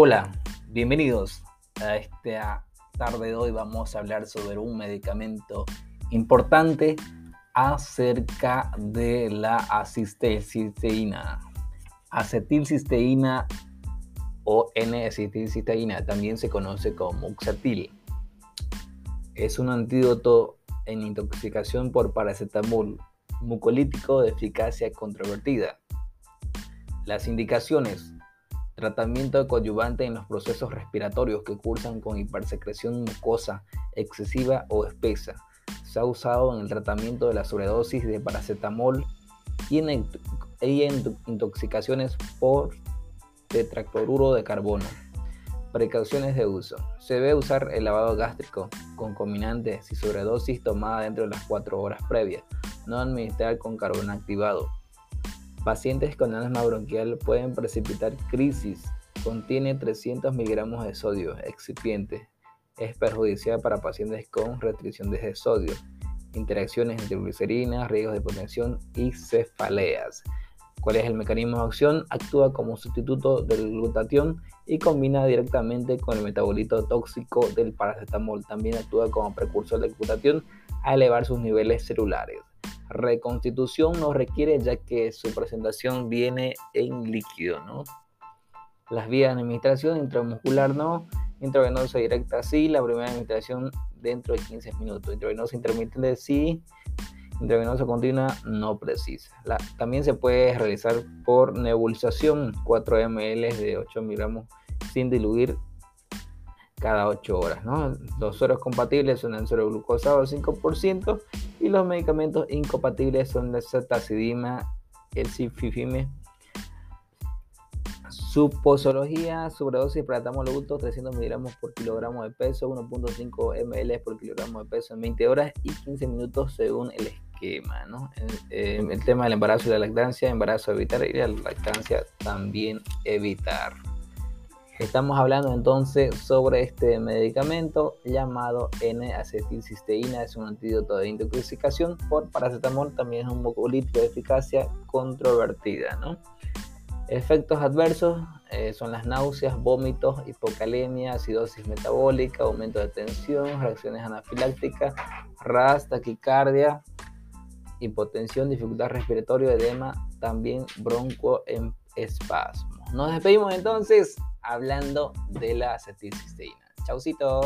Hola, bienvenidos a esta tarde de hoy. Vamos a hablar sobre un medicamento importante acerca de la acetilcisteína. Acetilcisteína o N-acetilcisteína también se conoce como Muxatil. Es un antídoto en intoxicación por paracetamol mucolítico de eficacia controvertida. Las indicaciones tratamiento coadyuvante en los procesos respiratorios que cursan con hipersecreción mucosa excesiva o espesa. Se ha usado en el tratamiento de la sobredosis de paracetamol y en, intoxicaciones por tetracloruro de carbono. Precauciones de uso. Se debe usar el lavado gástrico concominante y sobredosis tomada dentro de las 4 horas previas. No administrar con carbón activado. Pacientes con asma bronquial pueden precipitar crisis. Contiene 300 miligramos de sodio excipiente. Es perjudicial para pacientes con restricción de sodio, interacciones entre glicerinas, riesgos de hipotensión y cefaleas. ¿Cuál es el mecanismo de acción? Actúa como sustituto del glutatión y combina directamente con el metabolito tóxico del paracetamol. También actúa como precursor del glutatión a elevar sus niveles celulares. Reconstitución no requiere ya que su presentación viene en líquido, ¿no? Las vías de administración intramuscular no, intravenosa directa sí, la primera administración dentro de 15 minutos, intravenosa intermitente sí, intravenosa continua no precisa. también se puede realizar por nebulización 4 ml de 8 miligramos sin diluir cada 8 horas. ¿no? Los sueros compatibles son el suero glucosado al 5% y los medicamentos incompatibles son la cetacidima, el cififime. Su posología, sobredosis paracetamol adulto 300 miligramos por kilogramo de peso, 1.5 ml por kilogramo de peso en 20 horas y 15 minutos según el esquema. ¿no? El, el tema del embarazo y la lactancia, embarazo evitar y la lactancia también evitar. Estamos hablando entonces sobre este medicamento llamado N-acetilcisteína, es un antídoto de intoxicación por paracetamol, también es un mucolítico de eficacia controvertida. ¿no? Efectos adversos eh, son las náuseas, vómitos, hipocalemia, acidosis metabólica, aumento de tensión, reacciones anafilácticas, RAS, taquicardia, hipotensión, dificultad respiratoria, edema, también broncoespasmo. Nos despedimos entonces hablando de la acetilcisteína. Chaucito.